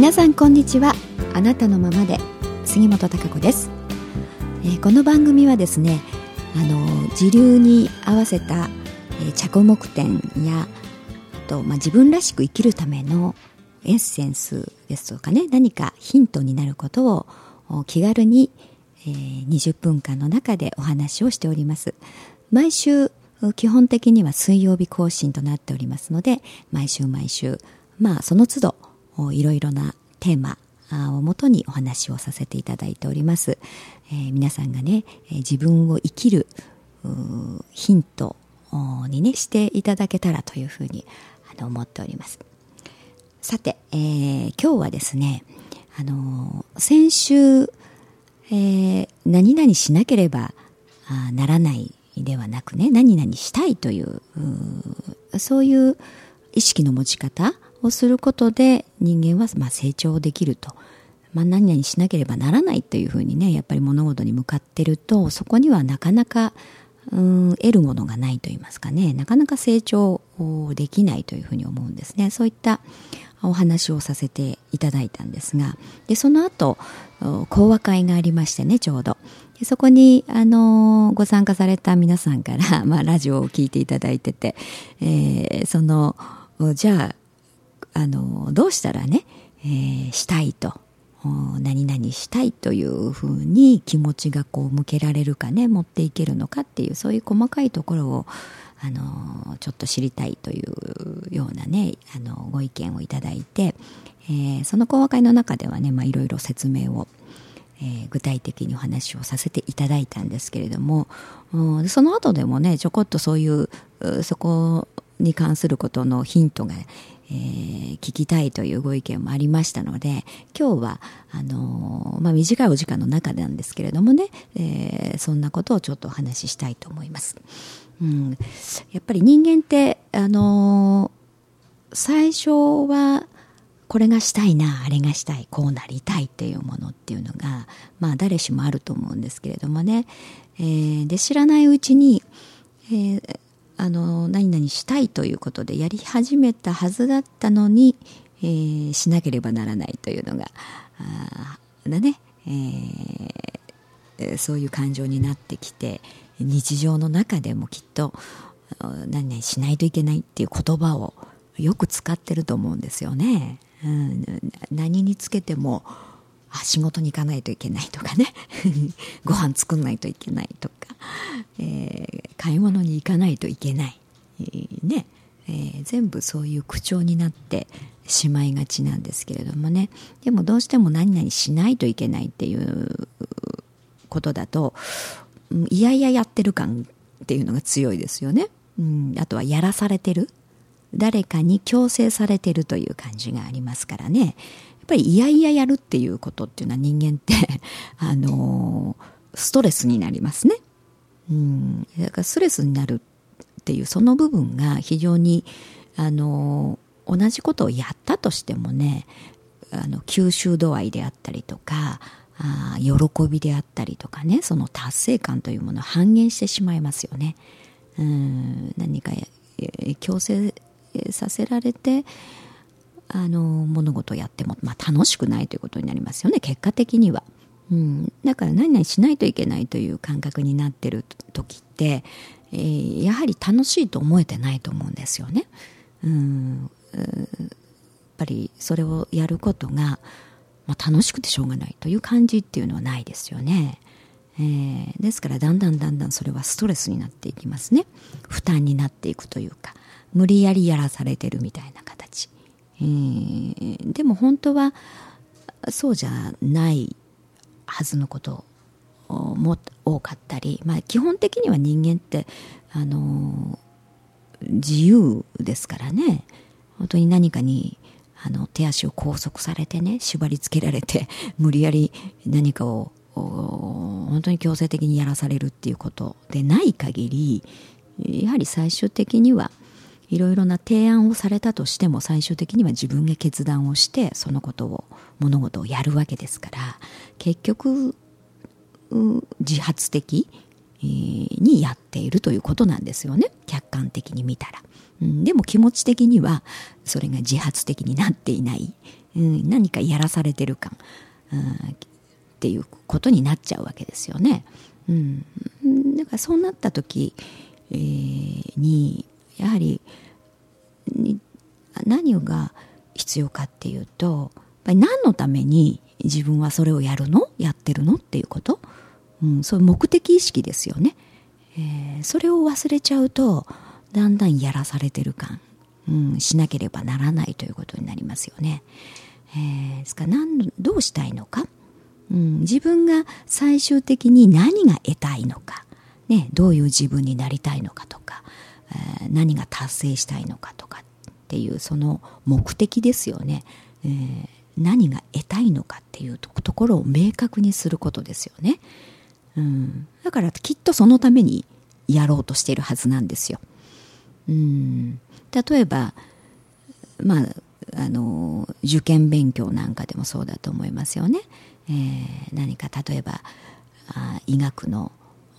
皆さんこんにちは。あなたのままで。杉本孝子です、えー、この番組はですねあの時流に合わせた、えー、着目点やあと、まあ、自分らしく生きるためのエッセンスですとかね何かヒントになることを気軽に、えー、20分間の中でお話をしております。毎週基本的には水曜日更新となっておりますので毎週毎週まあその都度いろいろなテーマをもとにお話をさせていただいております、えー、皆さんがね自分を生きるヒントにねしていただけたらというふうにあの思っております。さて、えー、今日はですねあの先週、えー、何々しなければならないではなくね何々したいというそういう意識の持ち方をすることで人間はまあ成長できると、まあ、何々しなければならないというふうにねやっぱり物事に向かってるとそこにはなかなかうん得るものがないと言いますかね。なかなか成長できないというふうに思うんですね。そういったお話をさせていただいたんですが。でその後講話会がありましてねちょうど。でそこにあのご参加された皆さんから、まあ、ラジオを聞いていただいてて、えー、そのじゃああのどうしたらね、えー、したいと何々したいというふうに気持ちがこう向けられるかね持っていけるのかっていうそういう細かいところをあのちょっと知りたいというようなねあのご意見をいただいて、えー、その講話会の中ではねいろいろ説明を、えー、具体的にお話をさせていただいたんですけれどもその後でもねちょこっとそういうそこに関することのヒントが、えー、聞きたいというご意見もありましたので今日はあのー、まあ、短いお時間の中なんですけれどもね、えー、そんなことをちょっとお話ししたいと思います。うん、やっぱり人間ってあの最初はこれがしたいなあれがしたいこうなりたいっていうものっていうのがまあ誰しもあると思うんですけれどもね、えー、で知らないうちに、えー、あの何々したいということでやり始めたはずだったのに、えー、しなければならないというのがあだね、えー、そういう感情になってきて日常の中でもきっと何々しないといけないっていう言葉をよく使ってると思うんですよね。うん、何につけてもあ仕事に行かないといけないとかね。ご飯作んないといけないと、えー、買い物に行かないといけない、えー、ね、えー、全部そういう口調になってしまいがちなんですけれどもね。でもどうしても何々しないといけないっていうことだといやいややってる感っていうのが強いですよね、うん、あとはやらされてる。誰かに強制されてるという感じがありますからね。やっぱりいやいややるっていうことっていうのは人間って あのストレスになりますね。うん、だからストレスになるっていうその部分が非常にあの同じことをやったとしてもねあの吸収度合いであったりとかあ喜びであったりとかねその達成感というものを半減してしまいますよね。うん何か強制させられてあの物事をやっても、まあ、楽しくないということになりますよね結果的には。うん、だから何々しないといけないという感覚になってる時って、えー、やはり楽しいと思えてないと思うんですよね。うんやっぱりそれをやることが、まあ、楽しくてしょうがないという感じっていうのはないですよね。えー、ですからだんだんだんだんそれはストレスになっていきますね負担になっていくというか無理やりやらされてるみたいな形えー、でも本当はそうじゃないはずのことも多かったり、まあ、基本的には人間ってあの自由ですからね。本当に何かにあの手足を拘束されてね縛り付けられて 無理やり何かを本当に強制的にやらされるっていうことでない限りやはり最終的にはいろいろな提案をされたとしても最終的には自分が決断をしてそのことを物事をやるわけですから結局自発的にやっているということなんですよね。客観的に見たら、うん、でも気持ち的にはそれが自発的になっていない、うん、何かやらされてる感、うん、っていうことになっちゃうわけですよね、うん、だからそうなった時、えー、にやはり何が必要かっていうとやっぱり何のために自分はそれをやるの？やってるの？っていうこと、うん、そういう目的意識ですよね、えー、それを忘れちゃうとだんだんやらされてる感、うん、しなければならないということになりますよね、えー、ですから何どうしたいのか、うん、自分が最終的に何が得たいのか、ね、どういう自分になりたいのかとか、何が達成したいのかとかっていうその目的ですよね、えー、何が得たいのかっていうところを明確にすることですよね、うん、だからきっとそのためにやろうとしているはずなんですよ、うん、例えばまああの受験勉強なんかでもそうだと思いますよね、えー、何か例えばあ医学の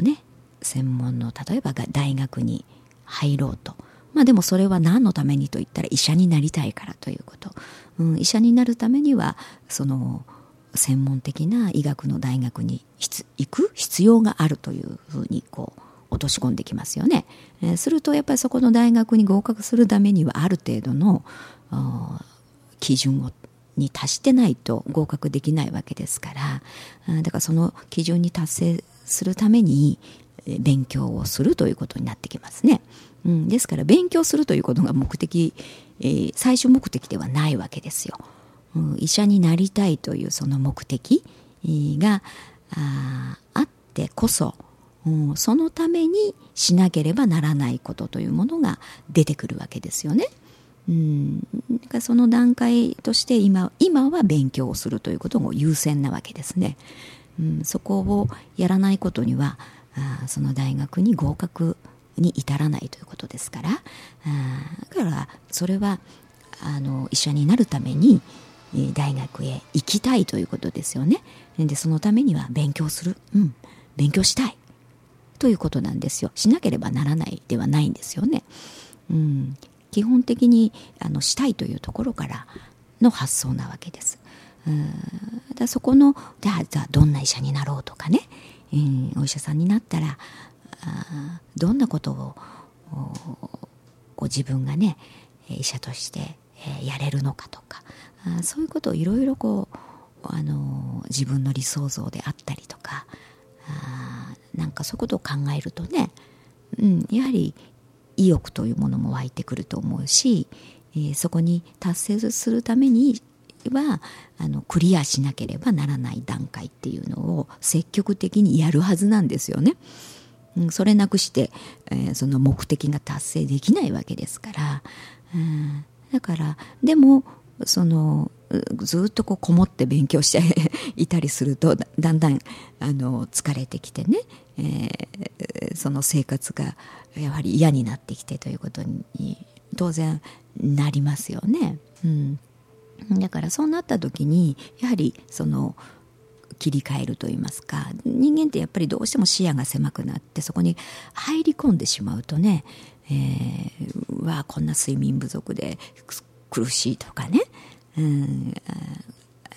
ね専門の例えば大学に入ろうと。まあでもそれは何のためにと言ったら医者になりたいからということ、うん、医者になるためにはその専門的な医学の大学に行く必要があるというふうにこう落とし込んできますよね、えー、するとやっぱりそこの大学に合格するためにはある程度の基準をに達してないと合格できないわけですから。だからその基準に達成するために勉強をするということになってきますね。うん、ですから勉強するということが目的、えー、最終目的ではないわけですよ。うん、医者になりたいというその目的がああってこそ、うん、そのためにしなければならないことというものが出てくるわけですよね。うん、かその段階として今今は勉強をするということも優先なわけですね。うん、そこをやらないことにはその大学に合格に至らないということですからだからそれはあの医者になるために大学へ行きたいということですよね。でそのためには勉強する、うん、勉強したいということなんですよ。しなければならないではないんですよね、うん、基本的にあのしたいというところからの発想なわけです。うん。だそこのじゃあどんな医者になろうとかね、うん、お医者さんになったらあどんなことをご自分がね医者としてえやれるのかとかあそういうことをいろいろこうあの自分の理想像であったりとかあなんかそういうことを考えるとね、うん、やはり意欲というものも湧いてくると思うし、えー、そこに達成するためにはあのクリアしなければならない段階っていうのを積極的にやるはずなんですよね。うん、それなくして、えー、その目的が達成できないわけですから、うん、だからでもそのずっとこうこもって勉強していたりするとだんだんあの疲れてきてね、えー、その生活がやはり嫌になってきてということに当然なりますよね。うん、だからそうなった時にやはりその切り替えると言いますか人間ってやっぱりどうしても視野が狭くなってそこに入り込んでしまうとね、えー、わあこんな睡眠不足で苦しいとかね、うん、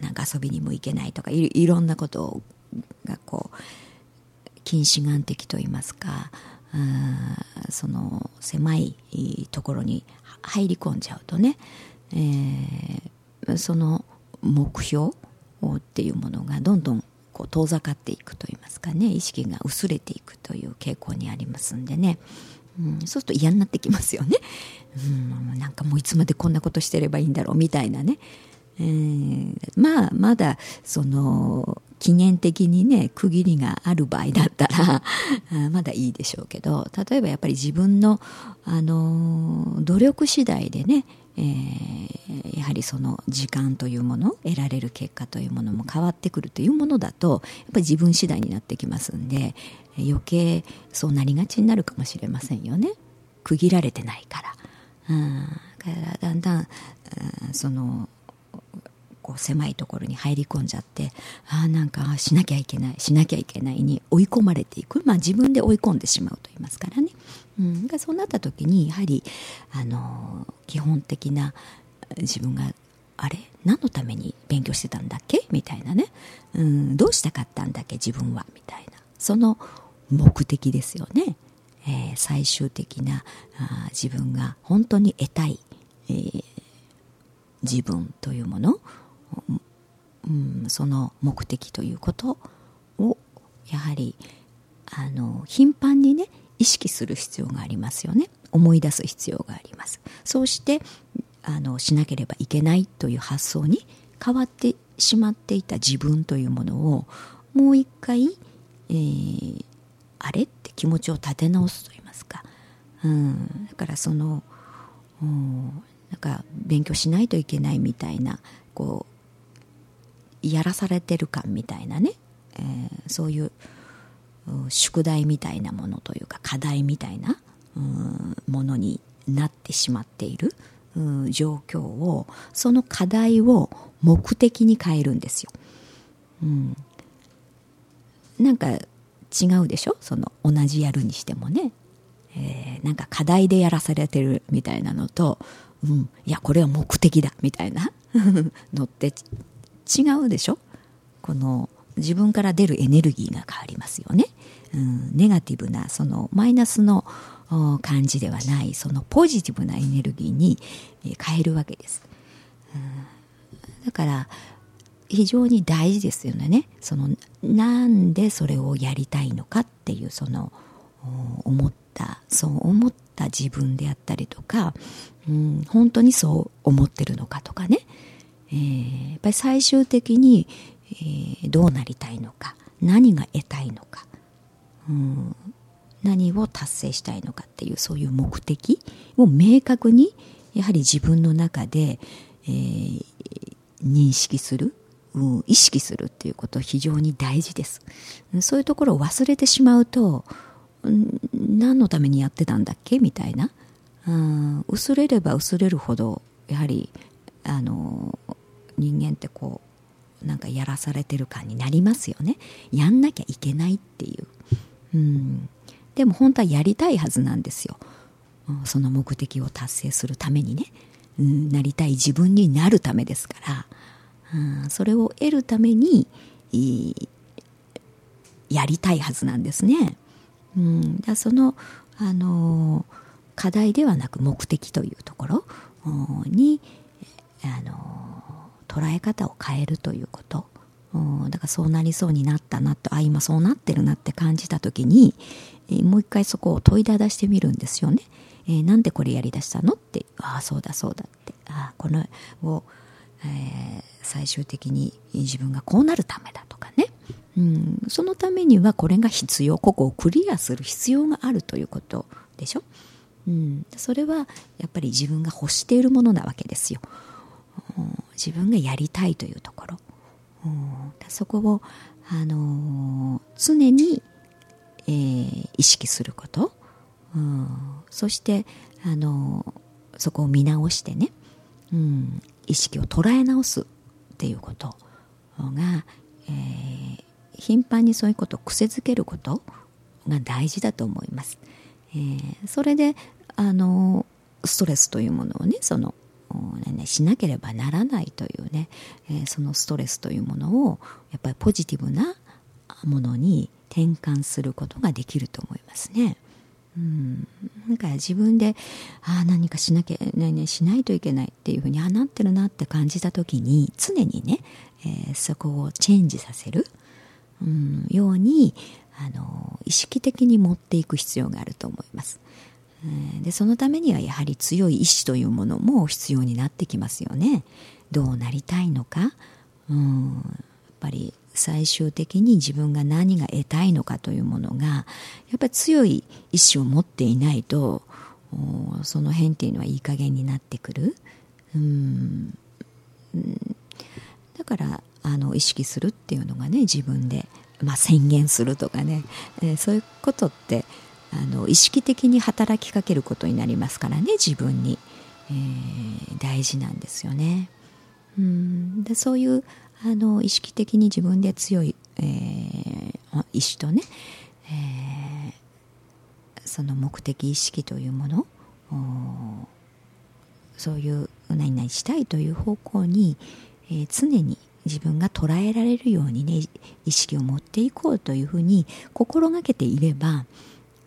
なんか遊びにも行けないとかいいろんなことがこう近視眼的と言いますかその狭いところに入り込んじゃうとね、えー、その目標っていうものがどんどんこう遠ざかっていくといいますかね。意識が薄れていくという傾向にありますんでね、うん、そうすると嫌になってきますよね、うん、なんかもういつまでこんなことしてればいいんだろうみたいなね、えー、まあまだその期限的にね区切りがある場合だったらまだいいでしょうけど例えばやっぱり自分の、あの努力次第でねえー、やはりその時間というもの得られる結果というものも変わってくるというものだとやっぱり自分次第になってきますんで余計そうなりがちになるかもしれませんよね区切られてないから。うん、だからだんだん、そのこう狭いところに入り込んじゃってああなんかしなきゃいけないしなきゃいけないに追い込まれていく、まあ、自分で追い込んでしまうと言いますからね、うん、そうなった時にやはりあの基本的な自分があれ？何のために勉強してたんだっけ？みたいなね、うん、どうしたかったんだっけ？自分は。みたいな。その目的ですよね、えー、最終的なあ自分が本当に得たい、えー、自分というもの、うん、その目的ということをやはりあの頻繁にね意識する必要がありますよね。思い出す必要があります。そうしてあのしなければいけないという発想に変わってしまっていた自分というものをもう一回、えー、あれって気持ちを立て直すと言いますか、うん、だからその、うん、なんか勉強しないといけないみたいなこうやらされてる感みたいなね、えー、そういう宿題みたいなものというか課題みたいな、ものになってしまっている、状況をその課題を目的に変えるんですよ。うん、なんか違うでしょ？その同じやるにしてもね、えー、なんか課題でやらされてるみたいなのと、うん、いやこれは目的だみたいな。のって違うでしょ？この自分から出るエネルギーが変わりますよね、うん、ネガティブなそのマイナスの感じではないそのポジティブなエネルギーに変えるわけです、うん、だから非常に大事ですよね。そのなんでそれをやりたいのかっていうその思ったそう思った自分であったりとか、うん、本当にそう思ってるのかとかね、えー、やっぱり最終的に、えー、どうなりたいのか何が得たいのか、うん、何を達成したいのかっていうそういう目的を明確にやはり自分の中で、えー、認識するうん、意識するっていうこと非常に大事です。そういうところを忘れてしまうと、何のためにやってたんだっけみたいな、うん、薄れれば薄れるほどやはりあの人間ってこうなんかやらされてる感になりますよね。やんなきゃいけないっていう、うん、でも本当はやりたいはずなんですよ。その目的を達成するためにね、うん、なりたい自分になるためですから。うん、それを得るためにやりたいはずなんですね。うん、だその、あの課題ではなく目的というところに、あの捉え方を変えるということ。だからそうなりそうになったなとあ今そうなってるなって感じた時に、もう一回そこを問いただしてみるんですよね。えー、なんでこれやりだしたのってああそうだそうだってああこのをえー、最終的に自分がこうなるためだとかね、うん、そのためにはこれが必要ここをクリアする必要があるということでしょ、うん、それはやっぱり自分が欲しているものなわけですよ、うん、自分がやりたいというところ、うん、そこを、あのー、常に、えー、意識すること、うん、そして、あのー、そこを見直してね、うん、意識を捉え直すっていうこと。が、えー、頻繁にそういうことを癖づけることが大事だと思います。えー、それであのストレスというものをねそのね、しなければならないというね、えー、そのストレスというものをやっぱりポジティブなものに転換することができると思いますね。うん、なんか自分でああ何かしなきゃ、ね、しないといけないっていうふうにあなってるなって感じた時に常にね、えー、そこをチェンジさせる、うん、ようにあの意識的に持っていく必要があると思います。でそのためにはやはり強い意志というものも必要になってきますよね。どうなりたいのか、うん、やっぱり最終的に自分が何が得たいのかというものがやっぱり強い意志を持っていないとその辺っていうのはいい加減になってくる。うん。だからあの意識するっていうのがね自分で、まあ、宣言するとかね、えー、そういうことってあの意識的に働きかけることになりますからね自分に、えー、大事なんですよね。うんでそういうあの意識的に自分で強い、えー、意志とね、えー、その目的意識というものそういう何々したいという方向に、えー、常に自分が捉えられるようにね意識を持っていこうというふうに心がけていれば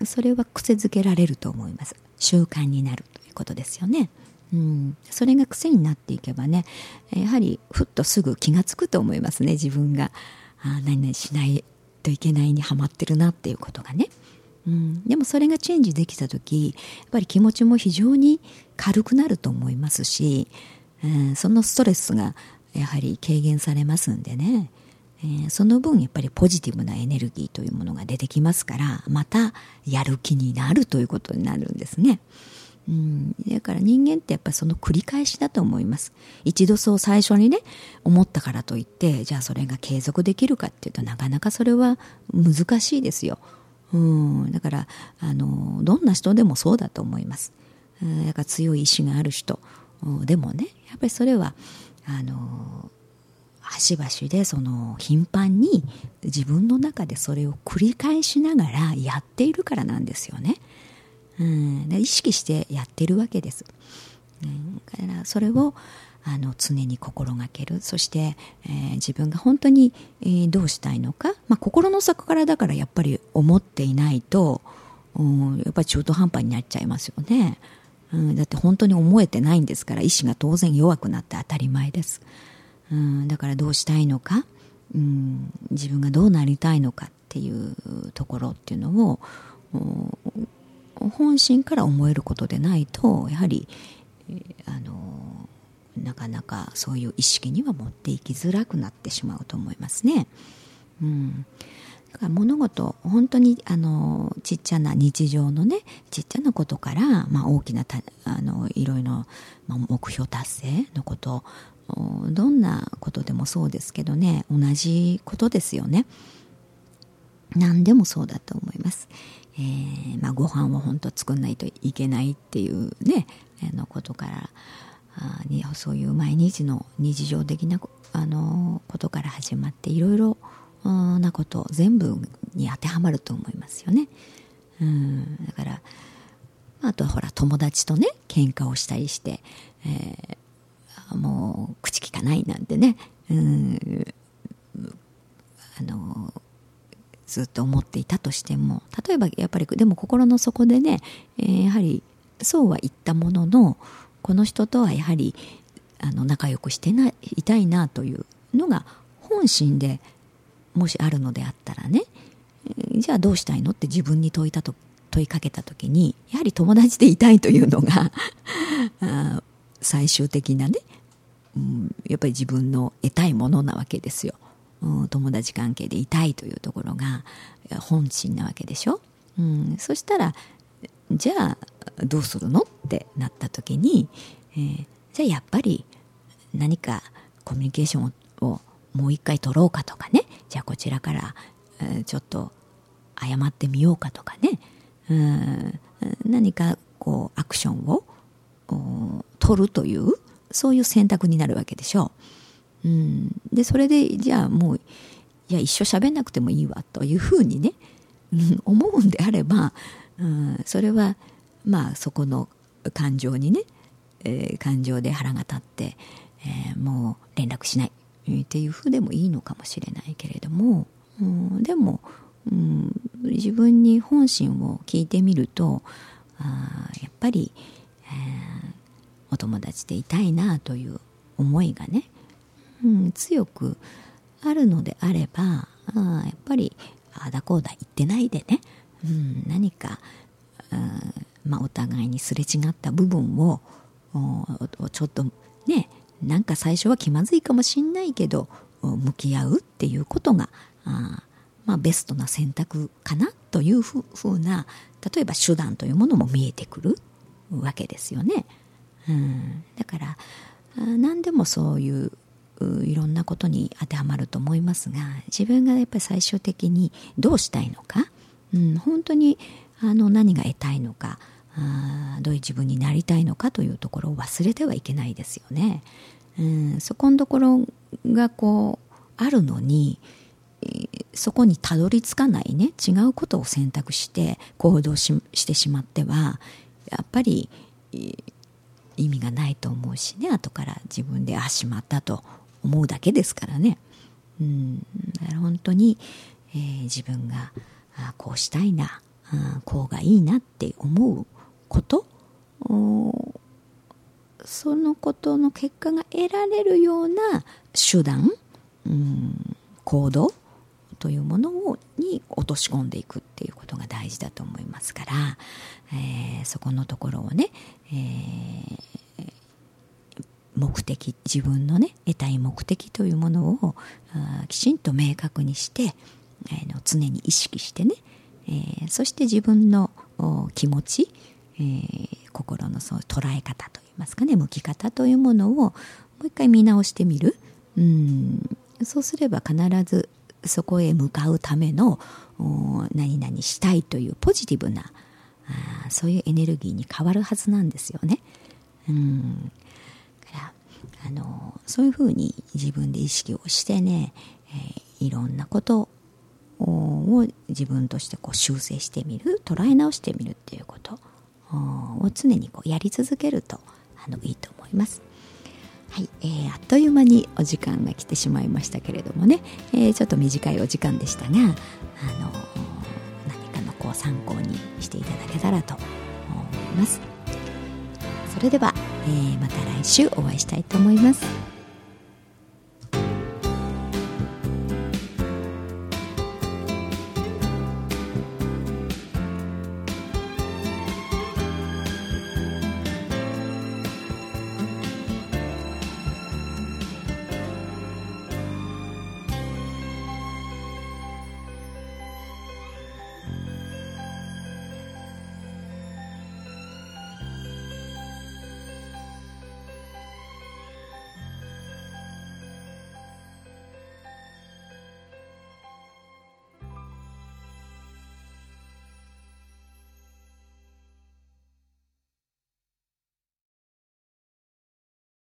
それは癖づけられると思います。習慣になるということですよね。うん、それが癖になっていけばねやはりふっとすぐ気が付くと思いますね自分が。あ何々しないといけないにはまってるなっていうことがね、うん、でもそれがチェンジできた時やっぱり気持ちも非常に軽くなると思いますし、うん、そのストレスがやはり軽減されますんでね、えー、その分やっぱりポジティブなエネルギーというものが出てきますからまたやる気になるということになるんですね。うん、だから人間ってやっぱりその繰り返しだと思います。一度そう最初にね、思ったからといって、じゃあそれが継続できるかっていうとなかなかそれは難しいですよ。うん、だから、あの、どんな人でもそうだと思います。うん、だから強い意志がある人でもね、やっぱりそれは、あの、端々でその頻繁に自分の中でそれを繰り返しながらやっているからなんですよね。うん、意識してやってるわけです。だからそれをあの常に心がける。そして、えー、自分が本当に、えー、どうしたいのか、まあ、心の底からだからやっぱり思っていないと、うん、やっぱり中途半端になっちゃいますよね、うん、だって本当に思えてないんですから意志が当然弱くなって当たり前です、うん、だからどうしたいのか、うん、自分がどうなりたいのかっていうところっていうのを本心から思えることでないとやはり、あのなかなかそういう意識には持っていきづらくなってしまうと思いますね。うん、だから物事本当にあのちっちゃな日常のねちっちゃなことから、まあ、大きなたあのいろいろ、まあ、目標達成のことどんなことでもそうですけどね同じことですよね。何でもそうだと思います。えー、まあ、ご飯を本当作んないといけないっていうねあのことからあそういう毎日の日常的なあのことから始まっていろいろなこと全部に当てはまると思いますよね。うんだからあとはほら友達とね喧嘩をしたりして、え、もう口聞かないなんてね。うん。あのずっと思っていたとしても。例えばやっぱりでも心の底でね、えー、やはりそうは言ったもののこの人とはやはりあの仲良くしてないたいなというのが本心でもしあるのであったらね、えー、じゃあどうしたいのって自分に問いたと問いかけた時にやはり友達でいたいというのが 最終的なね、うん、やっぱり自分の得たいものなわけですよ。うん友達関係でいたいというところが本心なわけでしょ、うん、そしたらじゃあどうするの？ってなった時に、えー、じゃあやっぱり何かコミュニケーションをもう一回取ろうかとかね。じゃあこちらから、えー、ちょっと謝ってみようかとかね。うん何かこうアクションを取るというそういう選択になるわけでしょう。うん、でそれでじゃあもういや一生喋んなくてもいいわというふうにね、うん、思うんであれば、うん、それはまあそこの感情にね、えー、感情で腹が立って、えー、もう連絡しないっていうふうでもいいのかもしれないけれども、うん、でも、うん、自分に本心を聞いてみるとあやっぱり、えー、お友達でいたいなという思いがねうん、強くあるのであればあやっぱりああだこうだ言ってないでね、うん、何か、まあ、お互いにすれ違った部分をちょっとねなんか最初は気まずいかもしんないけど向き合うっていうことがあまあ、ベストな選択かなというふうな例えば手段というものも見えてくるわけですよね。うん、だから何でもそういういろんなことに当てはまると思いますが自分がやっぱり最終的にどうしたいのか、うん、本当にあの何が得たいのかあどういう自分になりたいのかというところを忘れてはいけないですよね。うん、そこのところがこうあるのにそこにたどり着かないね違うことを選択して行動ししてしまってはやっぱり意味がないと思うしね。後から自分であしまったと思うだけですからね。うん。本当に、えー、自分があこうしたいなあこうがいいなって思うことそのことの結果が得られるような手段、うん、行動というものをに落とし込んでいくっていうことが大事だと思いますから、えー、そこのところをね、えー、目的自分のね得たい目的というものをきちんと明確にして、え、の常に意識してね、えー、そして自分の気持ち、えー、心のそう捉え方といいますかね向き方というものをもう一回見直してみる。うん。そうすれば必ずそこへ向かうための何々したいというポジティブなあそういうエネルギーに変わるはずなんですよね。うんからあのそういうふうに自分で意識をしてね、えー、いろんなことを自分としてこう修正してみる捉え直してみるっていうことを常にこうやり続けるとあのいいと思います。はい、えー、あっという間にお時間が来てしまいましたけれどもね、えー、ちょっと短いお時間でしたが、あの何かのこう参考にしていただけたらと思います。それでは、えー、また来週お会いしたいと思います。